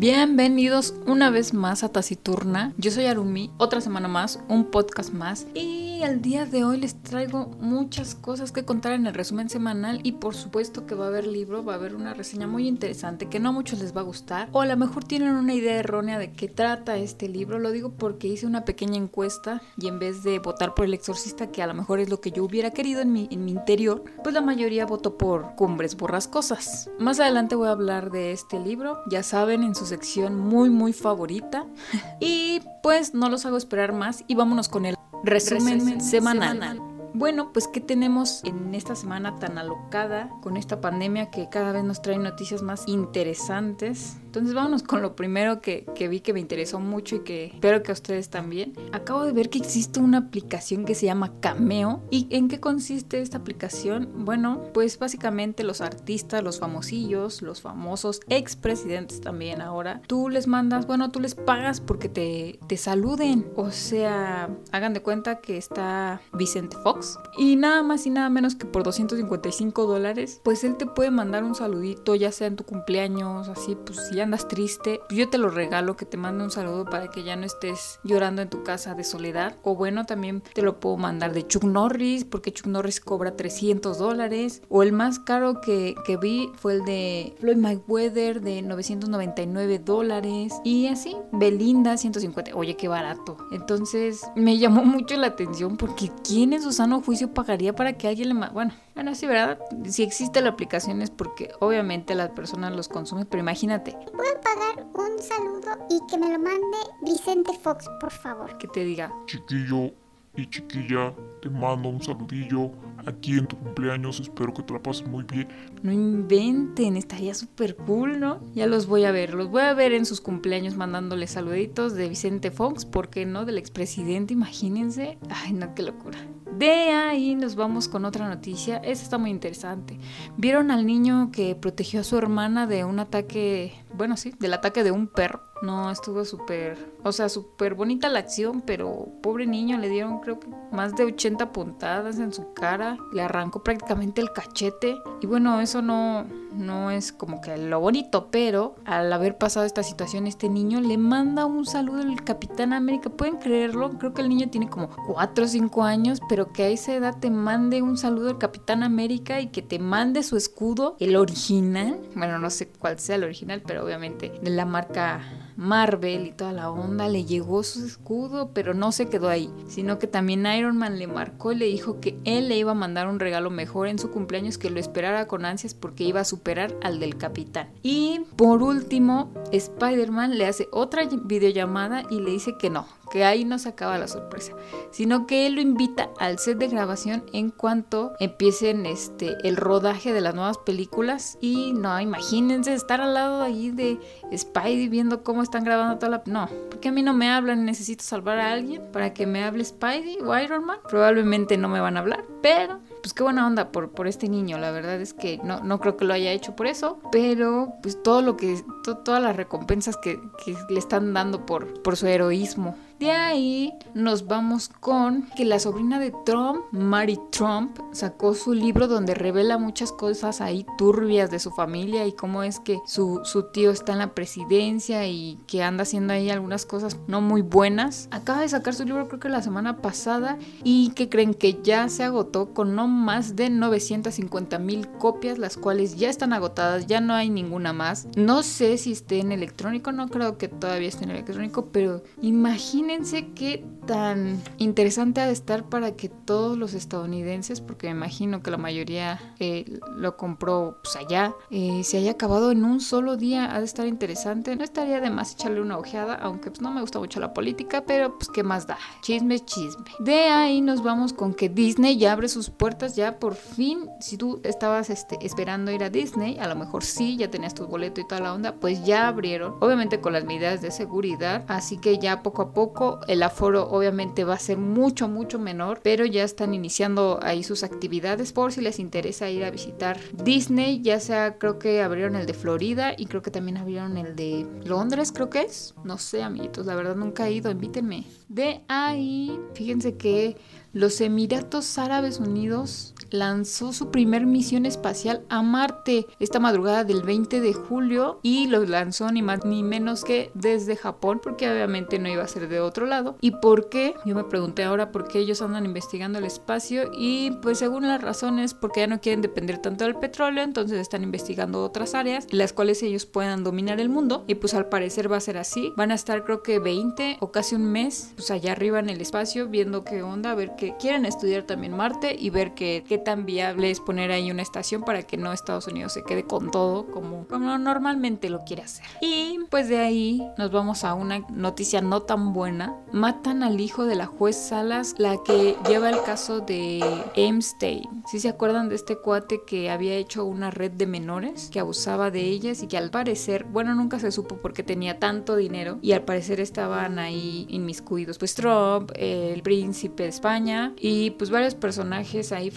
Bienvenidos una vez más a Taciturna. Yo soy Arumi, otra semana más, un podcast más. Y el día de hoy les traigo muchas cosas que contar en el resumen semanal. Y por supuesto que va a haber libro, va a haber una reseña muy interesante que no a muchos les va a gustar. O a lo mejor tienen una idea errónea de qué trata este libro. Lo digo porque hice una pequeña encuesta y en vez de votar por el exorcista, que a lo mejor es lo que yo hubiera querido en mi, en mi interior, pues la mayoría votó por Cumbres Borrascosas. Más adelante voy a hablar de este libro. Ya saben, en sus sección muy muy favorita. Y pues no los hago esperar más y vámonos con el resumen, semanal. Bueno, pues ¿qué tenemos en esta semana tan alocada con esta pandemia que cada vez nos trae noticias más interesantes? Entonces vámonos con lo primero que, que, vi que me interesó mucho y que espero que a ustedes también. Acabo de ver que existe una aplicación que se llama Cameo. ¿Y en qué consiste esta aplicación? Bueno, pues básicamente los artistas, los famosillos, los famosos expresidentes también ahora, tú les mandas, bueno, tú les pagas porque te, te saluden. O sea, hagan de cuenta que está Vicente Fox y nada más y nada menos que por 255 dólares, pues él te puede mandar un saludito, ya sea en tu cumpleaños, así, pues si andas triste, yo te lo regalo, que te mande un saludo para que ya no estés llorando en tu casa de soledad. O bueno, también te lo puedo mandar de Chuck Norris, porque Chuck Norris cobra 300 dólares. O el más caro que, que vi fue el de Floyd Mayweather de 999 dólares. Y así, Belinda 150. Oye, qué barato. Entonces me llamó mucho la atención porque ¿quién en su sano juicio pagaría para que alguien le... Bueno, bueno, sí, ¿verdad? Si existe la aplicación es porque obviamente las personas los consumen, pero imagínate. ¿Puedo pagar un saludo y que me lo mande Vicente Fox, por favor? Que te diga. Chiquillo y chiquilla, te mando un saludillo aquí en tu cumpleaños. Espero que te la pases muy bien. No inventen, estaría súper cool, ¿no? Ya los voy a ver, los voy a ver en sus cumpleaños mandándoles saluditos de Vicente Fox, ¿por qué no? Del expresidente, imagínense. Ay, no, qué locura. De ahí nos vamos con otra noticia. Esta está muy interesante. ¿Vieron al niño que protegió a su hermana de un ataque, bueno, sí, del ataque de un perro? No, estuvo súper, o sea, súper bonita la acción, pero pobre niño, le dieron creo que más de 80 puntadas en su cara, le arrancó prácticamente el cachete. Y bueno, eso no, no es como que lo bonito, pero al haber pasado esta situación, este niño le manda un saludo al Capitán América. ¿Pueden creerlo? Creo que el niño tiene como 4 o 5 años, pero que a esa edad te mande un saludo al Capitán América y que te mande su escudo, el original. Bueno, no sé cuál sea el original, pero obviamente de la marca Marvel y toda la onda, le llegó su escudo, pero no se quedó ahí, sino que también Iron Man le marcó y le dijo que él le iba a mandar un regalo mejor en su cumpleaños, que lo esperara con ansias porque iba a superar al del capitán. Y por último, Spider-Man le hace otra videollamada y le dice que no, que ahí no se acaba la sorpresa, sino que él lo invita al set de grabación en cuanto empiecen este el rodaje de las nuevas películas y no, imagínense estar al lado ahí de Spidey viendo cómo están grabando toda la no, porque a mí no me hablan, necesito salvar a alguien para que me hable Spidey o Iron Man. Probablemente no me van a hablar, pero pues qué buena onda por, por este niño. La verdad es que no, no creo que lo haya hecho por eso, pero pues todo lo que, todas las recompensas que, que, le están dando por, por su heroísmo. De ahí nos vamos con que la sobrina de Trump, Mary Trump, sacó su libro donde revela muchas cosas ahí turbias de su familia y cómo es que su, su tío está en la presidencia y que anda haciendo ahí algunas cosas no muy buenas. Acaba de sacar su libro creo que la semana pasada y que creen que ya se agotó con no más de 950 mil copias, las cuales ya están agotadas, ya no hay ninguna más. No sé si esté en electrónico, no creo que todavía esté en electrónico, pero imagínense imagínense qué tan interesante ha de estar para que todos los estadounidenses, porque me imagino que la mayoría eh, lo compró pues, allá, eh, se haya acabado en un solo día, ha de estar interesante. No estaría de más echarle una ojeada, aunque pues, no me gusta mucho la política, pero pues qué más da. Chisme, chisme. De ahí nos vamos con que Disney ya abre sus puertas, ya por fin, si tú estabas este, esperando ir a Disney, a lo mejor sí, ya tenías tu boleto y toda la onda, pues ya abrieron, obviamente con las medidas de seguridad, así que ya poco a poco el aforo obviamente va a ser mucho, mucho menor, pero ya están iniciando ahí sus actividades por si les interesa ir a visitar Disney, ya sea creo que abrieron el de Florida y creo que también abrieron el de Londres, creo que es. No sé, amiguitos, la verdad nunca he ido, invítenme. De ahí, fíjense que los Emiratos Árabes Unidos lanzó su primer misión espacial a Marte esta madrugada del 20 de julio y lo lanzó ni más ni menos que desde Japón porque obviamente no iba a ser de otro lado. ¿Y por qué? Yo me pregunté ahora por qué ellos andan investigando el espacio y pues según las razones porque ya no quieren depender tanto del petróleo entonces están investigando otras áreas en las cuales ellos puedan dominar el mundo y pues al parecer va a ser así. Van a estar creo que 20 o casi un mes pues allá arriba en el espacio viendo qué onda, a ver que quieren estudiar también Marte y ver qué, qué tan viable es poner ahí una estación para que no Estados Unidos se quede con todo como, como normalmente lo quiere hacer. Y pues de ahí nos vamos a una noticia no tan buena. Matan al hijo de la juez Salas, la que lleva el caso de Epstein. Si se acuerdan de este cuate que había hecho una red de menores que abusaba de ellas y que al parecer, bueno, nunca se supo porque tenía tanto dinero y al parecer estaban ahí inmiscuidos. Pues Trump, el príncipe de España y pues varios personajes ahí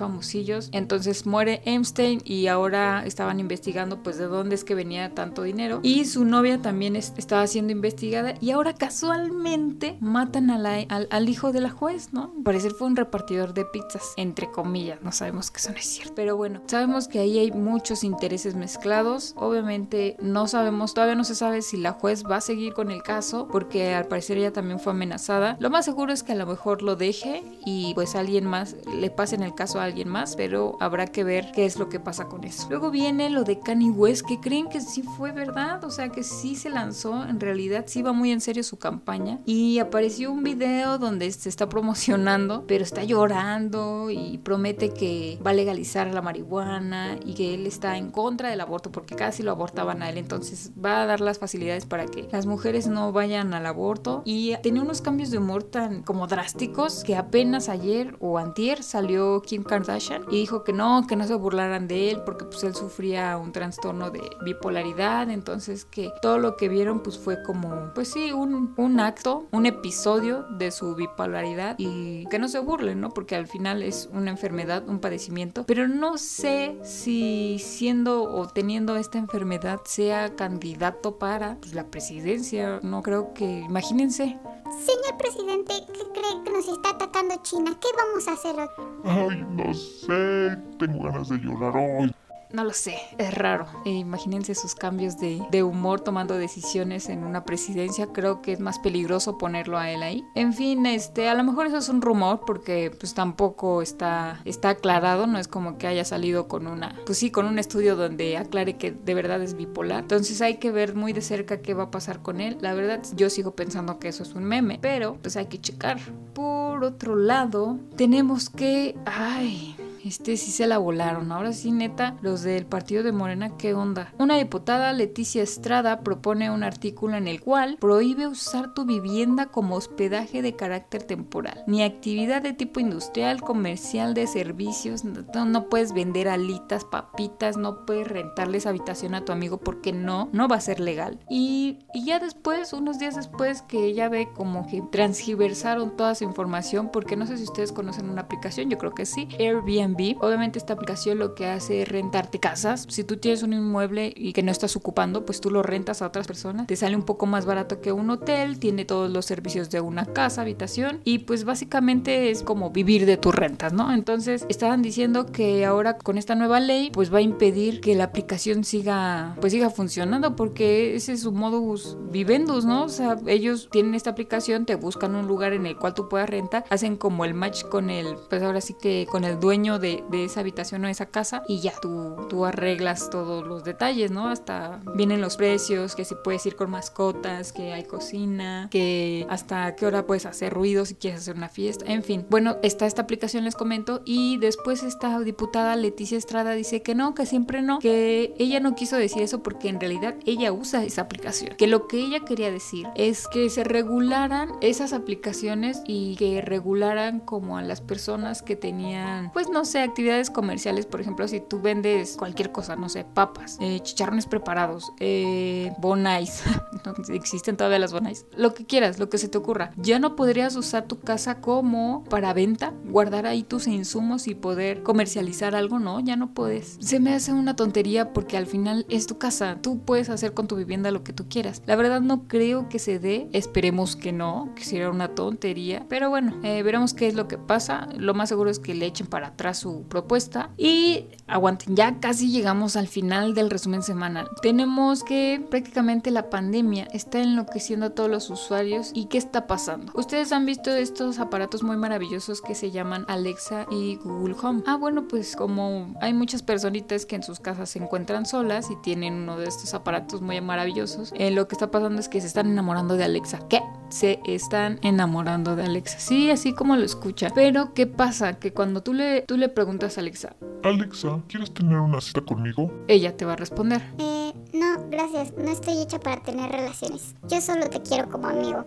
Entonces muere Epstein y ahora estaban investigando pues de dónde es que venía tanto dinero. Y su novia también estaba siendo investigada y ahora casualmente matan al, al, hijo de la juez, ¿no? Al parecer fue un repartidor de pizzas, entre comillas, no sabemos que eso no es cierto. Pero bueno, sabemos que ahí hay muchos intereses mezclados. Obviamente no sabemos, todavía no se sabe si la juez va a seguir con el caso porque al parecer ella también fue amenazada. Lo más seguro es que a lo mejor lo deje y pues alguien más le pase en el caso a alguien más, pero habrá que ver qué es lo que pasa con eso. Luego viene lo de Kanye West, que creen que sí fue verdad, o sea que sí se lanzó, en realidad sí va muy en serio su campaña. Y apareció un video donde se está promocionando, pero está llorando y promete que va a legalizar la marihuana y que él está en contra del aborto porque casi lo abortaban a él, entonces va a dar las facilidades para que las mujeres no vayan al aborto. Y tenía unos cambios de humor tan como drásticos que apenas ayer o antier salió Kim Kardashian y dijo que no, que no se burlaran de él porque pues él sufría un trastorno de bipolaridad, entonces que todo lo que vieron pues fue como, pues sí, un, un acto, un episodio de su bipolaridad y que no se burlen, ¿no? Porque al final es una enfermedad, un padecimiento, pero no sé si siendo o teniendo esta enfermedad sea candidato para pues, la presidencia, no creo que, imagínense. Señor presidente, ¿qué cree que nos está atacando China? ¿Qué vamos a hacer hoy? Ay, no sé, tengo ganas de llorar hoy. No lo sé, es raro. E imagínense sus cambios de, de, humor tomando decisiones en una presidencia. Creo que es más peligroso ponerlo a él ahí. En fin, este, a lo mejor eso es un rumor porque pues tampoco está, está aclarado. No es como que haya salido con una, pues sí, con un estudio donde aclare que de verdad es bipolar. Entonces hay que ver muy de cerca qué va a pasar con él. La verdad, yo sigo pensando que eso es un meme, pero pues hay que checar. Por otro lado, tenemos que, ay, este sí se la volaron. Ahora sí, neta, los del partido de Morena, ¿qué onda? Una diputada, Leticia Estrada, propone un artículo en el cual prohíbe usar tu vivienda como hospedaje de carácter temporal, ni actividad de tipo industrial, comercial, de servicios. No, no puedes vender alitas, papitas, no puedes rentarles habitación a tu amigo porque no, no va a ser legal. Y, y ya después, unos días después, que ella ve como que transgiversaron toda su información, porque no sé si ustedes conocen una aplicación, yo creo que sí, Airbnb Obviamente esta aplicación lo que hace es rentarte casas. Si tú tienes un inmueble y que no estás ocupando, pues tú lo rentas a otras personas. Te sale un poco más barato que un hotel, tiene todos los servicios de una casa, habitación y pues básicamente es como vivir de tus rentas, ¿no? Entonces estaban diciendo que ahora con esta nueva ley pues va a impedir que la aplicación siga pues siga funcionando porque ese es su modus vivendus, ¿no? O sea, ellos tienen esta aplicación, te buscan un lugar en el cual tú puedas rentar, hacen como el match con el pues ahora sí que con el dueño de, de esa habitación o esa casa y ya tú, tú arreglas todos los detalles, ¿no? Hasta vienen los precios, que si puedes ir con mascotas, que hay cocina, que hasta qué hora puedes hacer ruido si quieres hacer una fiesta, en fin. Bueno, está esta aplicación, les comento, y después esta diputada Leticia Estrada dice que no, que siempre no, que ella no quiso decir eso porque en realidad ella usa esa aplicación, que lo que ella quería decir es que se regularan esas aplicaciones y que regularan como a las personas que tenían, pues no sé, actividades comerciales, por ejemplo, si tú vendes cualquier cosa, no sé, papas, eh, chicharrones preparados, eh, bonais, existen todavía las bonais, lo que quieras, lo que se te ocurra, ya no podrías usar tu casa como para venta, guardar ahí tus insumos y poder comercializar algo, no, ya no puedes. Se me hace una tontería porque al final es tu casa, tú puedes hacer con tu vivienda lo que tú quieras. La verdad no creo que se dé, esperemos que no, que sería una tontería, pero bueno, eh, veremos qué es lo que pasa. Lo más seguro es que le echen para atrás su propuesta y aguanten, ya casi llegamos al final del resumen semanal. Tenemos que prácticamente la pandemia está enloqueciendo a todos los usuarios y qué está pasando. Ustedes han visto estos aparatos muy maravillosos que se llaman Alexa y Google Home. Ah, bueno, pues como hay muchas personitas que en sus casas se encuentran solas y tienen uno de estos aparatos muy maravillosos, eh, lo que está pasando es que se están enamorando de Alexa. ¿Qué? Se están enamorando de Alexa. Sí, así como lo escucha. Pero ¿qué pasa? Que cuando tú le, tú le preguntas a Alexa, Alexa, ¿quieres tener una cita conmigo? ella te va a responder. Eh, no, gracias. No estoy hecha para tener relaciones. Yo solo te quiero como amigo.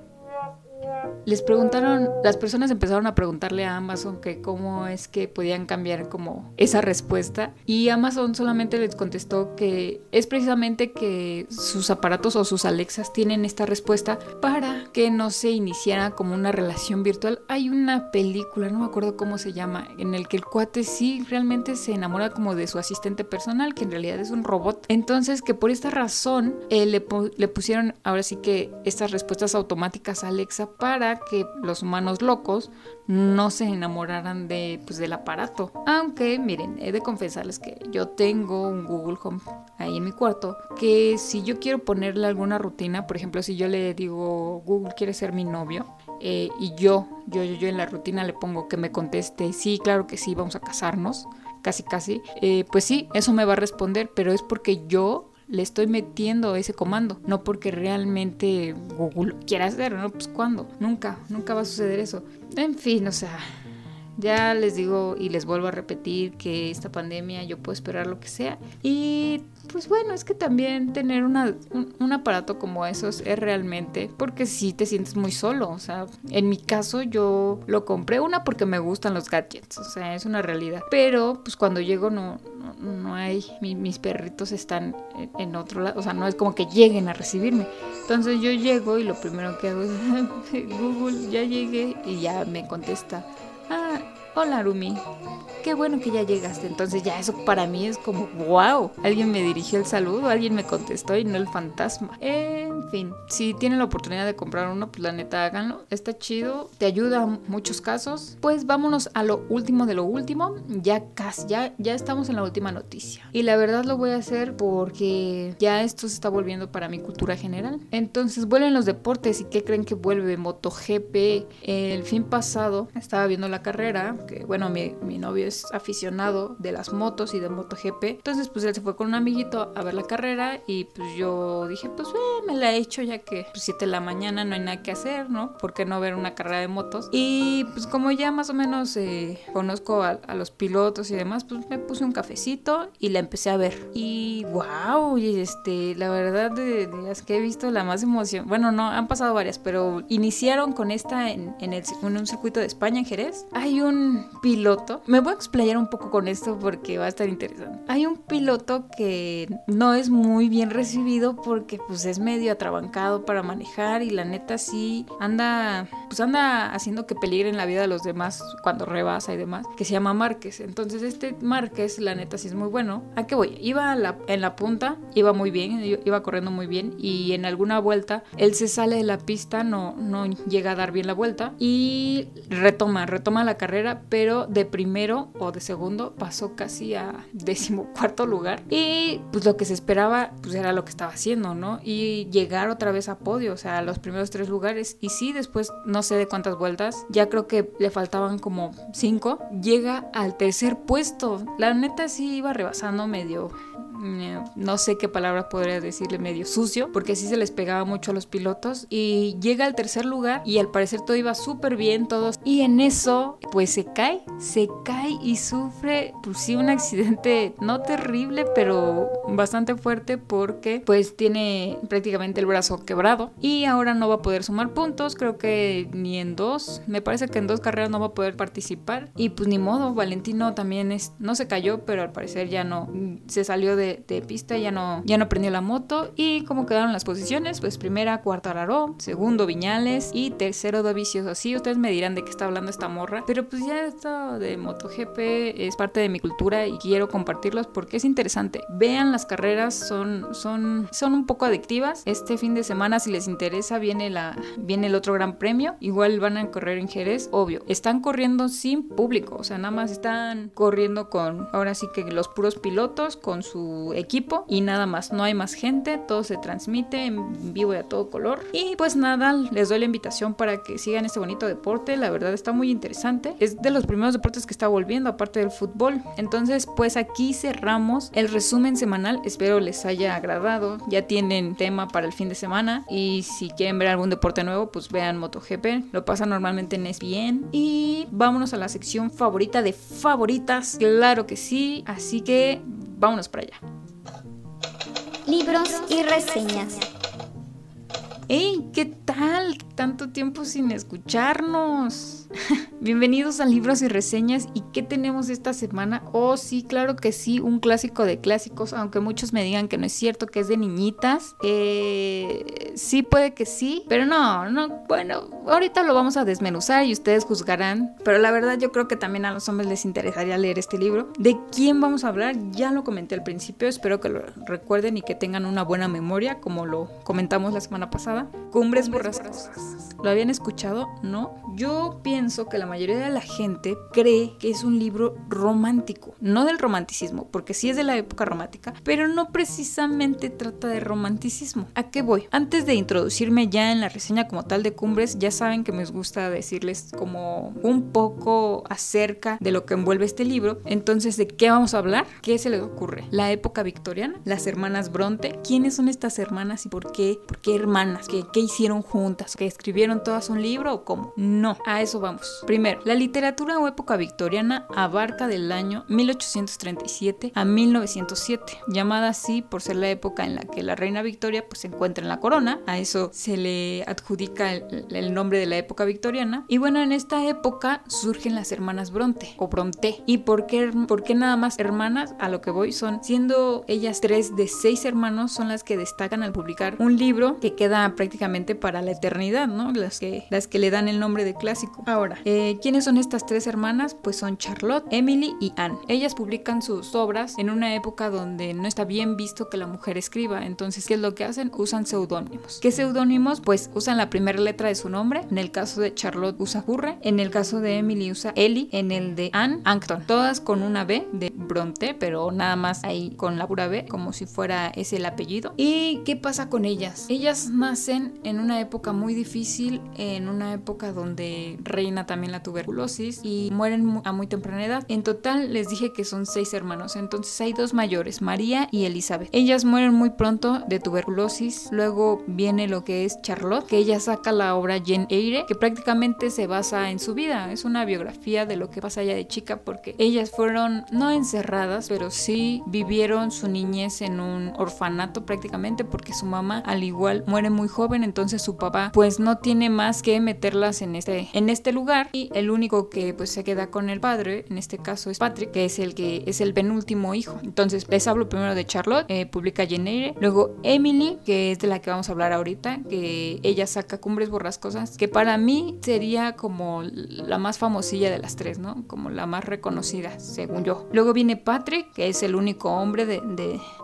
Les preguntaron, las personas empezaron a preguntarle a Amazon que cómo es que podían cambiar como esa respuesta y Amazon solamente les contestó que es precisamente que sus aparatos o sus Alexas tienen esta respuesta para que no se iniciara como una relación virtual. Hay una película, no me acuerdo cómo se llama, en el que el cuate sí realmente se enamora como de su asistente personal, que en realidad es un robot. Entonces que por esta razón eh, le, le pusieron ahora sí que estas respuestas automáticas a Alexa para que los humanos locos no se enamoraran de, pues, del aparato. Aunque, miren, he de confesarles que yo tengo un Google Home ahí en mi cuarto, que si yo quiero ponerle alguna rutina, por ejemplo, si yo le digo, Google quiere ser mi novio, eh, y yo, yo, yo, yo en la rutina le pongo que me conteste, sí, claro que sí, vamos a casarnos, casi, casi, eh, pues sí, eso me va a responder, pero es porque yo le estoy metiendo ese comando, no porque realmente Google quiera hacer, ¿no? Pues cuándo, nunca, nunca va a suceder eso. En fin, o sea, ya les digo y les vuelvo a repetir que esta pandemia yo puedo esperar lo que sea. Y pues bueno, es que también tener una, un, un aparato como esos es realmente porque sí te sientes muy solo. O sea, en mi caso yo lo compré una porque me gustan los gadgets, o sea, es una realidad. Pero pues cuando llego no, no, no hay, mi- mis perritos están en, en otro lado, o sea, no es como que lleguen a recibirme. Entonces yo llego y lo primero que hago es, Google, ya llegué y ya me contesta. Ah, hola Rumi. Qué bueno que ya llegaste. Entonces ya eso para mí es como, wow. Alguien me dirigió el saludo, alguien me contestó y no el fantasma. En fin, si tienen la oportunidad de comprar uno, pues la neta háganlo. Está chido, te ayuda en muchos casos. Pues vámonos a lo último de lo último. Ya casi, ya, ya estamos en la última noticia. Y la verdad lo voy a hacer porque ya esto se está volviendo para mi cultura general. Entonces vuelven los deportes y ¿qué creen que vuelve? MotoGP. El fin pasado estaba viendo la carrera, que bueno, mi, novio es aficionado de las motos y de MotoGP. Entonces pues él se fue con un amiguito a ver la carrera y pues yo dije pues eh, me la he hecho ya que pues 7 de la mañana no hay nada que hacer, ¿no? ¿Por qué no ver una carrera de motos? Y pues como ya más o menos eh, conozco a, los pilotos y demás, pues me puse un cafecito y la empecé a ver. Y wow, y este, la verdad de, las que he visto la más emoción, bueno, no, han pasado varias, pero iniciaron con esta en, el, en un circuito de España, en Jerez. Hay un piloto, me voy a explayar un poco con esto porque va a estar interesante. Hay un piloto que no es muy bien recibido porque pues es medio atrabancado para manejar y la neta sí anda, pues anda haciendo que peligren la vida de los demás cuando rebasa y demás, que se llama Márquez. Entonces este Márquez, la neta sí es muy bueno. ¿A qué voy? Iba a la- en la punta, iba muy bien, iba corriendo muy bien y en alguna vuelta él se sale de la pista, no, no llega a dar bien la vuelta y retoma, retoma la carrera, pero de primero o de segundo pasó casi a decimocuarto lugar. Y pues lo que se esperaba pues era lo que estaba haciendo, ¿no? Y llegar otra vez a podio, o sea, a los primeros tres lugares. Y sí, después no sé de cuántas vueltas, ya creo que le faltaban como cinco, llega al tercer puesto. La neta sí iba rebasando medio no sé qué palabra podría decirle, medio sucio, porque así se les pegaba mucho a los pilotos. Y llega al tercer lugar y al parecer todo iba súper bien, todos. Y en eso, pues se cae, se cae y sufre, pues sí, un accidente no terrible, pero bastante fuerte porque pues tiene prácticamente el brazo quebrado y ahora no va a poder sumar puntos, creo que ni en dos, me parece que en dos carreras no va a poder participar y pues ni modo, Valentino también es, no se cayó, pero al parecer ya no, se salió de, pista, ya no, ya no prendió la moto y como quedaron las posiciones, pues primera, cuarta Araró, segundo Viñales y tercero Dovicios, así ustedes me dirán de qué está hablando esta morra, pero pues ya esto de MotoGP es parte de mi cultura y quiero compartirlos porque es interesante. Vean las carreras, son, son, son un poco adictivas. Este fin de semana, si les interesa, viene, la, viene el otro gran premio. Igual van a correr en Jerez, obvio. Están corriendo sin público, o sea, nada más están corriendo con, ahora sí que los puros pilotos, con su equipo y nada más. No hay más gente, todo se transmite en vivo y a todo color. Y pues nada, les doy la invitación para que sigan este bonito deporte. La verdad está muy interesante. Es de los primeros deportes que está volviendo, aparte del fútbol. Entonces, pues aquí cerramos el resumen semanal. Espero les haya agradado. Ya tienen tema para el fin de semana. Y si quieren ver algún deporte nuevo, pues vean MotoGP. Lo pasa normalmente en ESPN. Y vámonos a la sección favorita de favoritas. Claro que sí. Así que vámonos para allá. Libros y reseñas. ¡Hey! ¿Qué tal? Tanto tiempo sin escucharnos. Bienvenidos a Libros y Reseñas. ¿Y qué tenemos esta semana? Oh, sí, claro que sí, un clásico de clásicos, aunque muchos me digan que no es cierto, que es de niñitas. Eh, sí, puede que sí, pero no, no, bueno, ahorita lo vamos a desmenuzar y ustedes juzgarán. Pero la verdad yo creo que también a los hombres les interesaría leer este libro. ¿De quién vamos a hablar? Ya lo comenté al principio, espero que lo recuerden y que tengan una buena memoria, como lo comentamos la semana pasada. Cumbres borrascosas. ¿Lo habían escuchado? ¿No? Yo pienso que la mayoría de la gente cree que es un libro romántico, no del romanticismo, porque sí es de la época romántica, pero no precisamente trata de romanticismo. ¿A qué voy? Antes de introducirme ya en la reseña como tal de Cumbres, ya saben que me gusta decirles como un poco acerca de lo que envuelve este libro. Entonces, ¿de qué vamos a hablar? ¿Qué se les ocurre? La época victoriana, las hermanas Bronte. ¿Quiénes son estas hermanas y por qué? ¿Por qué hermanas? ¿Qué, qué hicieron juntas? ¿Que escribieron todas un libro o cómo? No, a eso vamos. Primero, la literatura o época victoriana abarca del año 1837 a 1907, llamada así por ser la época en la que la reina Victoria pues, se encuentra en la corona. A eso se le adjudica el, nombre de la época victoriana. Y bueno, en esta época surgen las hermanas Bronte o Bronte. ¿Y por qué, nada más hermanas? A lo que voy son, siendo ellas tres de seis hermanos, son las que destacan al publicar un libro que queda prácticamente para la eternidad, ¿no? Las que, las que le dan el nombre de clásico. Ahora, eh, ¿quiénes son estas tres hermanas? Pues son Charlotte, Emily y Anne. Ellas publican sus obras en una época donde no está bien visto que la mujer escriba. Entonces, ¿qué es lo que hacen? Usan seudónimos. ¿Qué seudónimos? Pues usan la primera letra de su nombre. En el caso de Charlotte usa Hurre. En el caso de Emily usa Ellie. En el de Anne, Ancton. Todas con una B de Bronte, pero nada más ahí con la pura B, como si fuera ese el apellido. ¿Y qué pasa con ellas? Ellas nacen en una época muy difícil, en una época donde también la tuberculosis y mueren a muy temprana edad. En total les dije que son seis hermanos, entonces hay dos mayores, María y Elizabeth. Ellas mueren muy pronto de tuberculosis, luego viene lo que es Charlotte, que ella saca la obra Jane Eyre, que prácticamente se basa en su vida, es una biografía de lo que pasa allá de chica porque ellas fueron no encerradas, pero sí vivieron su niñez en un orfanato prácticamente porque su mamá al igual muere muy joven, entonces su papá pues no tiene más que meterlas en este en este lugar y el único que pues se queda con el padre, en este caso es Patrick, que es el que es el penúltimo hijo. Entonces les hablo primero de Charlotte, eh, publica Jenny luego Emily, que es de la que vamos a hablar ahorita, que ella saca Cumbres Borrascosas, que para mí sería como la más famosilla de las tres, ¿no? Como la más reconocida, según yo. Luego viene Patrick, que es el único hombre de,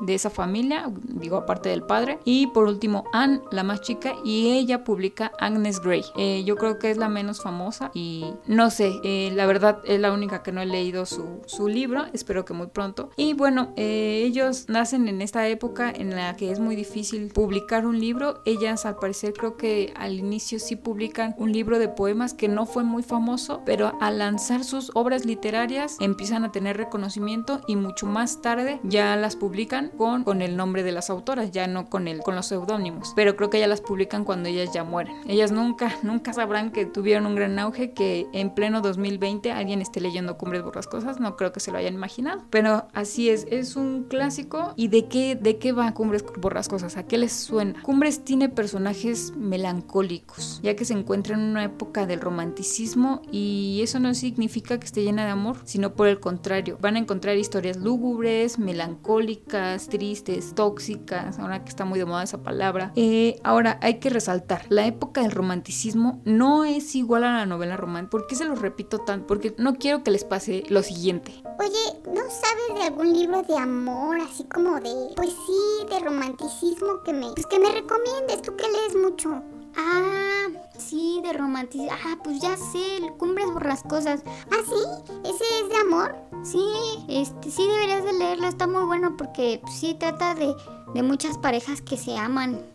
de, esa familia, digo aparte del padre. Y por último Anne, la más chica, y ella publica Agnes Grey. Eh, yo creo que es la menos famosa y no sé, eh, la verdad es la única que no he leído su, su libro, espero que muy pronto. Y bueno, eh, ellos nacen en esta época en la que es muy difícil publicar un libro. Ellas al parecer creo que al inicio sí publican un libro de poemas que no fue muy famoso, pero al lanzar sus obras literarias empiezan a tener reconocimiento y mucho más tarde ya las publican con, con el nombre de las autoras, ya no con, el, con los seudónimos. Pero creo que ya las publican cuando ellas ya mueren. Ellas nunca, nunca sabrán que tuvieron un gran auge, que en pleno 2020 alguien esté leyendo Cumbres Borrascosas, no creo que se lo hayan imaginado. Pero así es, es un clásico. ¿Y de qué, de qué va Cumbres Borrascosas? ¿A qué les suena? Cumbres tiene personajes melancólicos, ya que se encuentra en una época del romanticismo y eso no significa que esté llena de amor, sino por el contrario, van a encontrar historias lúgubres, melancólicas, tristes, tóxicas, ahora que está muy de moda esa palabra. Eh, ahora hay que resaltar, la época del romanticismo no es igual a la novela romántica. ¿Por qué se lo repito tanto? Porque no quiero que les pase lo siguiente. Oye, ¿no sabes de algún libro de amor, así como de, pues sí, de romanticismo que me, pues que me recomiendes? Tú que lees mucho. Ah, sí, de romanticismo. Ah, pues ya sé, el Cumbres Borrascosas. ¿Ah, sí? ¿Ese es de amor? Sí, este, sí deberías de leerlo, está muy bueno porque pues, sí trata de, de muchas parejas que se aman.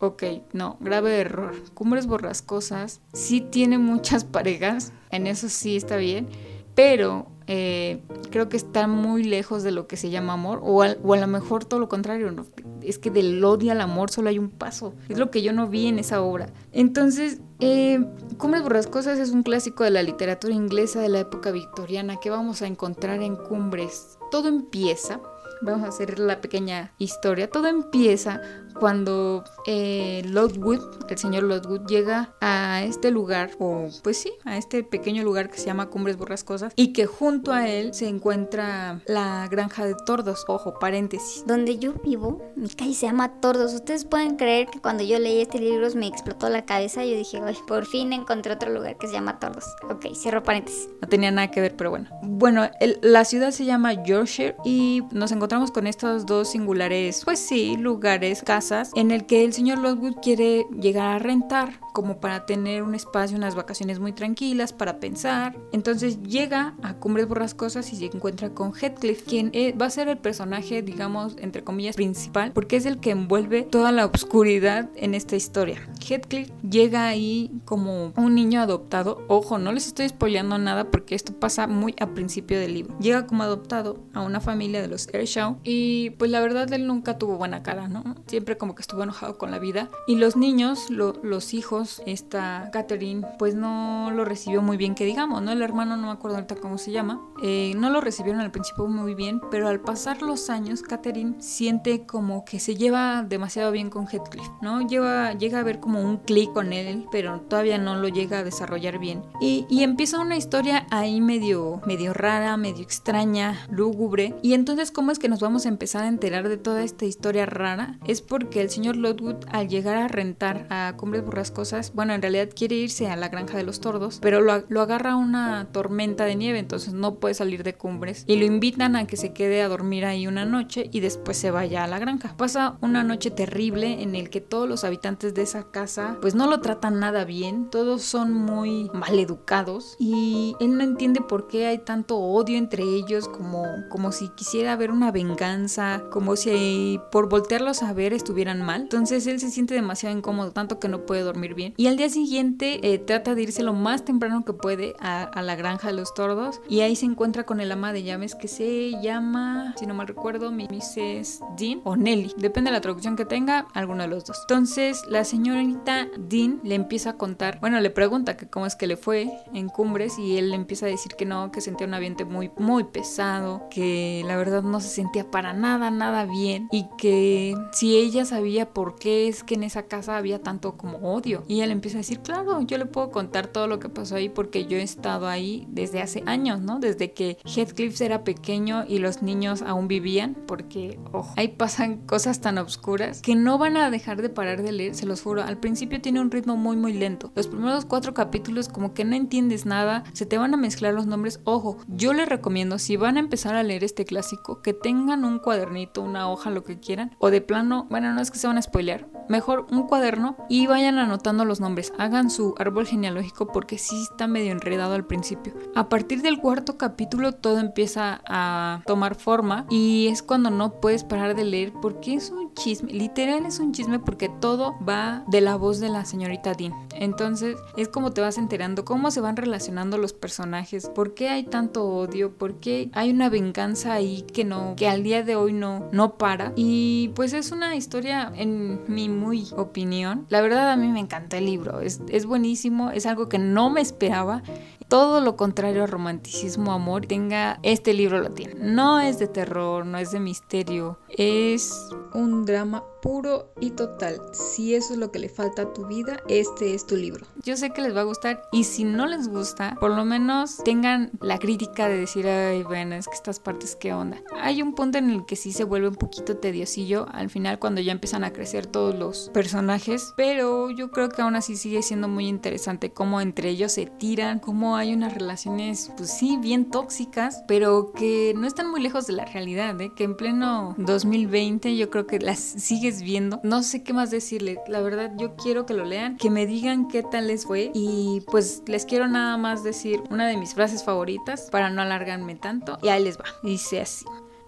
Ok, no, grave error. Cumbres Borrascosas sí tiene muchas parejas, en eso sí está bien, pero eh, creo que está muy lejos de lo que se llama amor, o, a lo mejor todo lo contrario, ¿no? es que del odio al amor solo hay un paso, es lo que yo no vi en esa obra. Entonces, eh, Cumbres Borrascosas es un clásico de la literatura inglesa de la época victoriana que vamos a encontrar en Cumbres. Todo empieza, vamos a hacer la pequeña historia, todo empieza cuando eh, Lockwood, el señor Lockwood, llega a este lugar, o pues sí, a este pequeño lugar que se llama Cumbres Borrascosas, y que junto a él se encuentra la granja de tordos, ojo, paréntesis. Donde yo vivo, mi calle se llama Tordos. Ustedes pueden creer que cuando yo leí este libro me explotó la cabeza. Yo dije, "Ay, por fin encontré otro lugar que se llama Tordos. Ok, cierro paréntesis. No tenía nada que ver, pero bueno. Bueno, el- la ciudad se llama Yorkshire y nos encontramos con estos dos singulares, pues sí, lugares, casas, en el que el señor Lockwood quiere llegar a rentar como para tener un espacio, unas vacaciones muy tranquilas, para pensar. Entonces llega a Cumbres Borrascosas y se encuentra con Heathcliff, quien eh, va a ser el personaje, digamos, entre comillas, principal, porque es el que envuelve toda la oscuridad en esta historia. Heathcliff llega ahí como un niño adoptado. Ojo, no les estoy spoileando nada porque esto pasa muy a principio del libro. Llega como adoptado a una familia de los Ershaw y pues la verdad él nunca tuvo buena cara, ¿no? Siempre como que estuvo enojado con la vida. Y los niños, lo- los hijos, esta Catherine, pues no lo recibió muy bien, que digamos, ¿no? El hermano, no me acuerdo ahorita cómo se llama, eh, no lo recibieron al principio muy bien, pero al pasar los años, Catherine siente como que se lleva demasiado bien con Heathcliff, ¿no? Lleva, llega a ver como un clic con él, pero todavía no lo llega a desarrollar bien. Y, y empieza una historia ahí medio, medio rara, medio extraña, lúgubre. Y entonces, ¿cómo es que nos vamos a empezar a enterar de toda esta historia rara? Es porque el señor Lockwood, al llegar a rentar a Cumbres Borrascosas, bueno, en realidad quiere irse a la granja de los tordos, pero lo, agarra una tormenta de nieve, entonces no puede salir de Cumbres. Y lo invitan a que se quede a dormir ahí una noche y después se vaya a la granja. Pasa una noche terrible en el que todos los habitantes de esa casa pues no lo tratan nada bien, todos son muy mal educados y él no entiende por qué hay tanto odio entre ellos como, como si quisiera haber una venganza, como si por voltearlos a ver estuvieran mal. Entonces él se siente demasiado incómodo, tanto que no puede dormir bien. Y al día siguiente eh, trata de irse lo más temprano que puede a, a la granja de los tordos y ahí se encuentra con el ama de llaves que se llama, si no mal recuerdo, Mrs. Dean o Nelly, depende de la traducción que tenga, alguno de los dos. Entonces la señorita Dean le empieza a contar, bueno, le pregunta que cómo es que le fue en Cumbres y él le empieza a decir que no, que sentía un ambiente muy, muy pesado, que la verdad no se sentía para nada, nada bien y que si ella sabía por qué es que en esa casa había tanto como odio. Y le empieza a decir, claro, yo le puedo contar todo lo que pasó ahí porque yo he estado ahí desde hace años, ¿no? Desde que Heathcliff era pequeño y los niños aún vivían, porque, ojo, ahí pasan cosas tan oscuras que no van a dejar de parar de leer, se los juro. Al principio tiene un ritmo muy, muy lento. Los primeros cuatro capítulos como que no entiendes nada, se te van a mezclar los nombres. Ojo, yo les recomiendo, si van a empezar a leer este clásico, que tengan un cuadernito, una hoja, lo que quieran, o de plano, bueno, no es que se van a spoilear, mejor un cuaderno y vayan anotando los nombres. Hagan su árbol genealógico porque sí está medio enredado al principio. A partir del cuarto capítulo todo empieza a tomar forma y es cuando no puedes parar de leer porque es un chisme. Literal es un chisme porque todo va de la voz de la señorita Dean. Entonces es como te vas enterando cómo se van relacionando los personajes, por qué hay tanto odio, por qué hay una venganza ahí que no, que al día de hoy no, no para. Y pues es una historia en mi muy opinión. La verdad a mí me encanta el libro, es, es buenísimo, es algo que no me esperaba todo lo contrario a romanticismo, amor, tenga este libro lo tiene. No es de terror, no es de misterio, es un drama puro y total. Si eso es lo que le falta a tu vida, este es tu libro. Yo sé que les va a gustar y si no les gusta, por lo menos tengan la crítica de decir, ay, bueno, es que estas partes, ¿qué onda? Hay un punto en el que sí se vuelve un poquito tediosillo al final cuando ya empiezan a crecer todos los personajes, pero yo creo que aún así sigue siendo muy interesante cómo entre ellos se tiran, cómo hay unas relaciones, pues sí, bien tóxicas, pero que no están muy lejos de la realidad, ¿eh? que en pleno 2020 yo creo que las sigue viendo. No sé qué más decirle. La verdad, yo quiero que lo lean, que me digan qué tal les fue. Y pues les quiero nada más decir una de mis frases favoritas para no alargarme tanto. Y ahí les va. Dice así.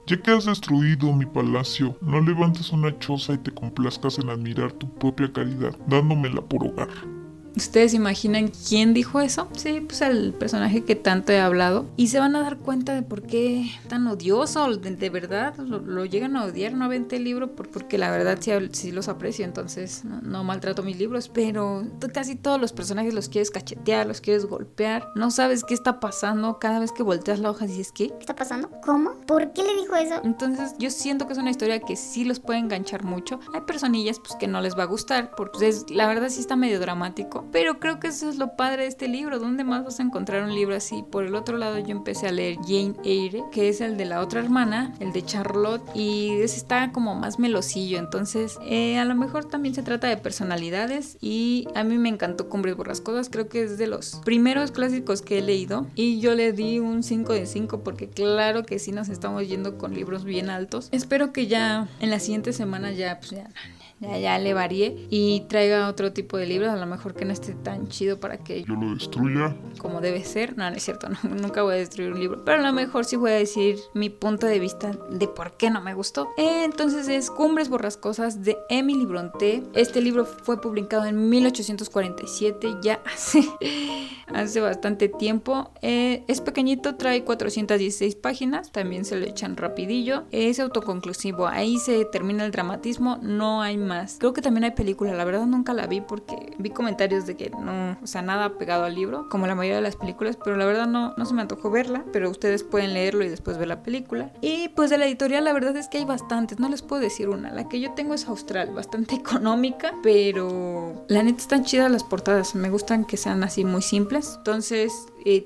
Ya que has destruido mi palacio, no levantes una choza y te complazcas en admirar tu propia caridad, dándomela por hogar. ¿Ustedes imaginan quién dijo eso? Sí, pues el personaje que tanto he hablado. Y se van a dar cuenta de por qué tan odioso, de, verdad, lo, llegan a odiar. No avente el libro por, porque la verdad sí, los aprecio, entonces no, maltrato mis libros. Pero casi todos los personajes los quieres cachetear, los quieres golpear. No sabes qué está pasando cada vez que volteas la hoja y dices, ¿qué? ¿Qué está pasando? ¿Cómo? ¿Por qué le dijo eso? Entonces yo siento que es una historia que sí los puede enganchar mucho. Hay personillas pues que no les va a gustar, porque pues, la verdad sí está medio dramático pero creo que eso es lo padre de este libro. ¿Dónde más vas a encontrar un libro así? Por el otro lado yo empecé a leer Jane Eyre, que es el de la otra hermana, el de Charlotte, y ese está como más melosillo. Entonces, eh, a lo mejor también se trata de personalidades y a mí me encantó Cumbres Borrascosas. Creo que es de los primeros clásicos que he leído y yo le di un 5 de 5 porque claro que sí nos estamos yendo con libros bien altos. Espero que ya en la siguiente semana ya, pues ya ya, ya le varíe y traiga otro tipo de libros, a lo mejor que no esté tan chido para que yo lo destruya. Como debe ser. No, no es cierto, nunca voy a destruir un libro. Pero a lo mejor sí voy a decir mi punto de vista de por qué no me gustó. Entonces es Cumbres Borrascosas de Emily Bronte. Este libro fue publicado en 1847, ya hace, hace bastante tiempo. Eh, es pequeñito, trae 416 páginas, también se lo echan rapidillo. Es autoconclusivo, ahí se termina el dramatismo, no hay más Creo que también hay película, la verdad nunca la vi porque vi comentarios de que no, o sea, nada pegado al libro, como la mayoría de las películas, pero la verdad no, no se me antojó verla, pero ustedes pueden leerlo y después ver la película. Y pues de la editorial la verdad es que hay bastantes, no les puedo decir una, la que yo tengo es Austral, bastante económica, pero la neta están chidas las portadas, me gustan que sean así muy simples, entonces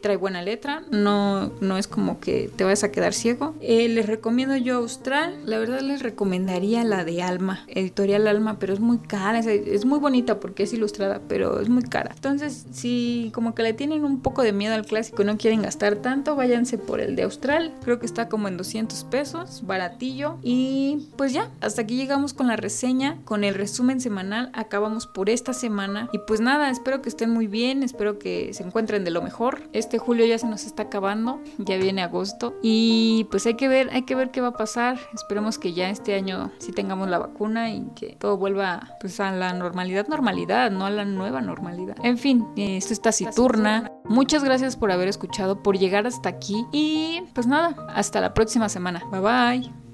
trae buena letra, no, no es como que te vayas a quedar ciego. Eh, les recomiendo yo Austral, la verdad les recomendaría la de Alma, editorial Alma, pero es muy cara, es, muy bonita porque es ilustrada, pero es muy cara. Entonces, si como que le tienen un poco de miedo al clásico y no quieren gastar tanto, váyanse por el de Austral, creo que está como en 200 pesos, baratillo. Y pues ya, hasta aquí llegamos con la reseña, con el resumen semanal, acabamos por esta semana. Y pues nada, espero que estén muy bien, espero que se encuentren de lo mejor. Este julio ya se nos está acabando, ya viene agosto y pues hay que ver, hay que ver qué va a pasar. Esperemos que ya este año sí tengamos la vacuna y que todo vuelva pues a la normalidad, normalidad, no a la nueva normalidad. En fin, esto está taciturna. Muchas gracias por haber escuchado, por llegar hasta aquí y pues nada, hasta la próxima semana. Bye bye.